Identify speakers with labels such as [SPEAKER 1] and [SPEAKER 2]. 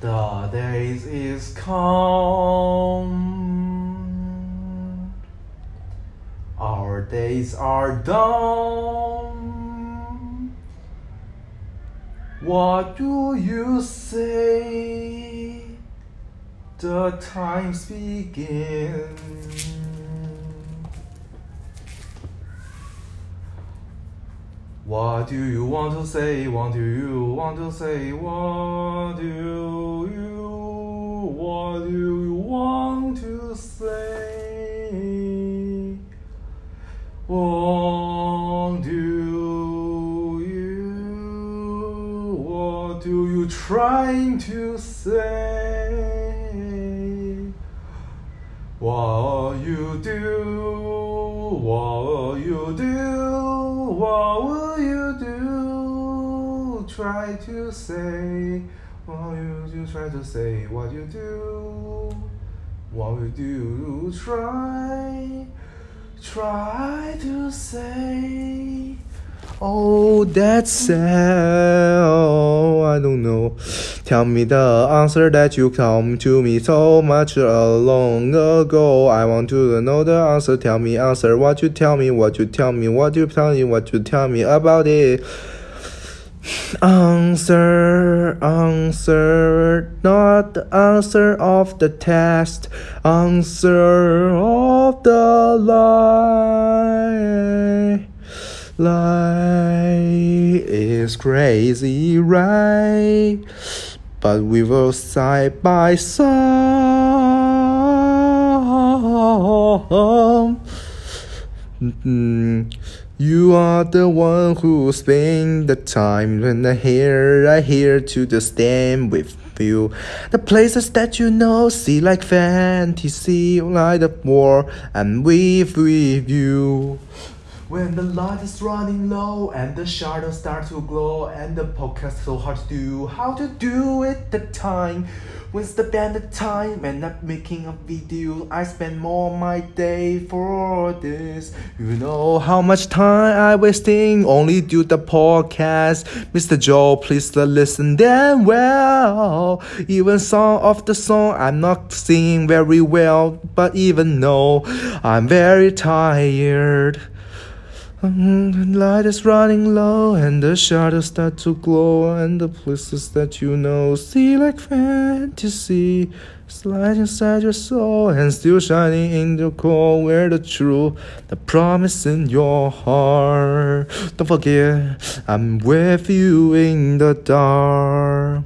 [SPEAKER 1] The days is come. Our days are done. What do you say? The times begin. What do you want to say? What do you want to say? What do you what do you want to say? What do you what do you trying to say? What you do? What you do? What? Try to say. What you do? Try to say. What you do? What you do? Try. Try to say.
[SPEAKER 2] Oh, that's sad. Oh, I don't know. Tell me the answer that you come to me so much a long ago. I want to know the answer. Tell me answer. What you tell me? What you tell me? What you tell me? What you tell me about it? Answer, answer, not the answer of the test, answer of the lie. Lie is crazy, right? But we were side by side. Mm, You are the one who spend the time when I here, I here to the stand with you. The places that you know, see like fantasy, like the war, and with with you.
[SPEAKER 1] When the light is running low and the shadows start to glow and the podcast so hard to do, how to do it the time? When's the band the time and not making a video? I spend more my day for this.
[SPEAKER 2] You know how much time I wasting only do the podcast. Mr. Joe, please listen then well. Even song of the song I'm not singing very well, but even though I'm very tired. The light is running low and the shadows start to glow and the places that you know see like fantasy. Slide inside your soul and still shining in the core where the truth the promise in your heart. Don't forget i'm with you in the dark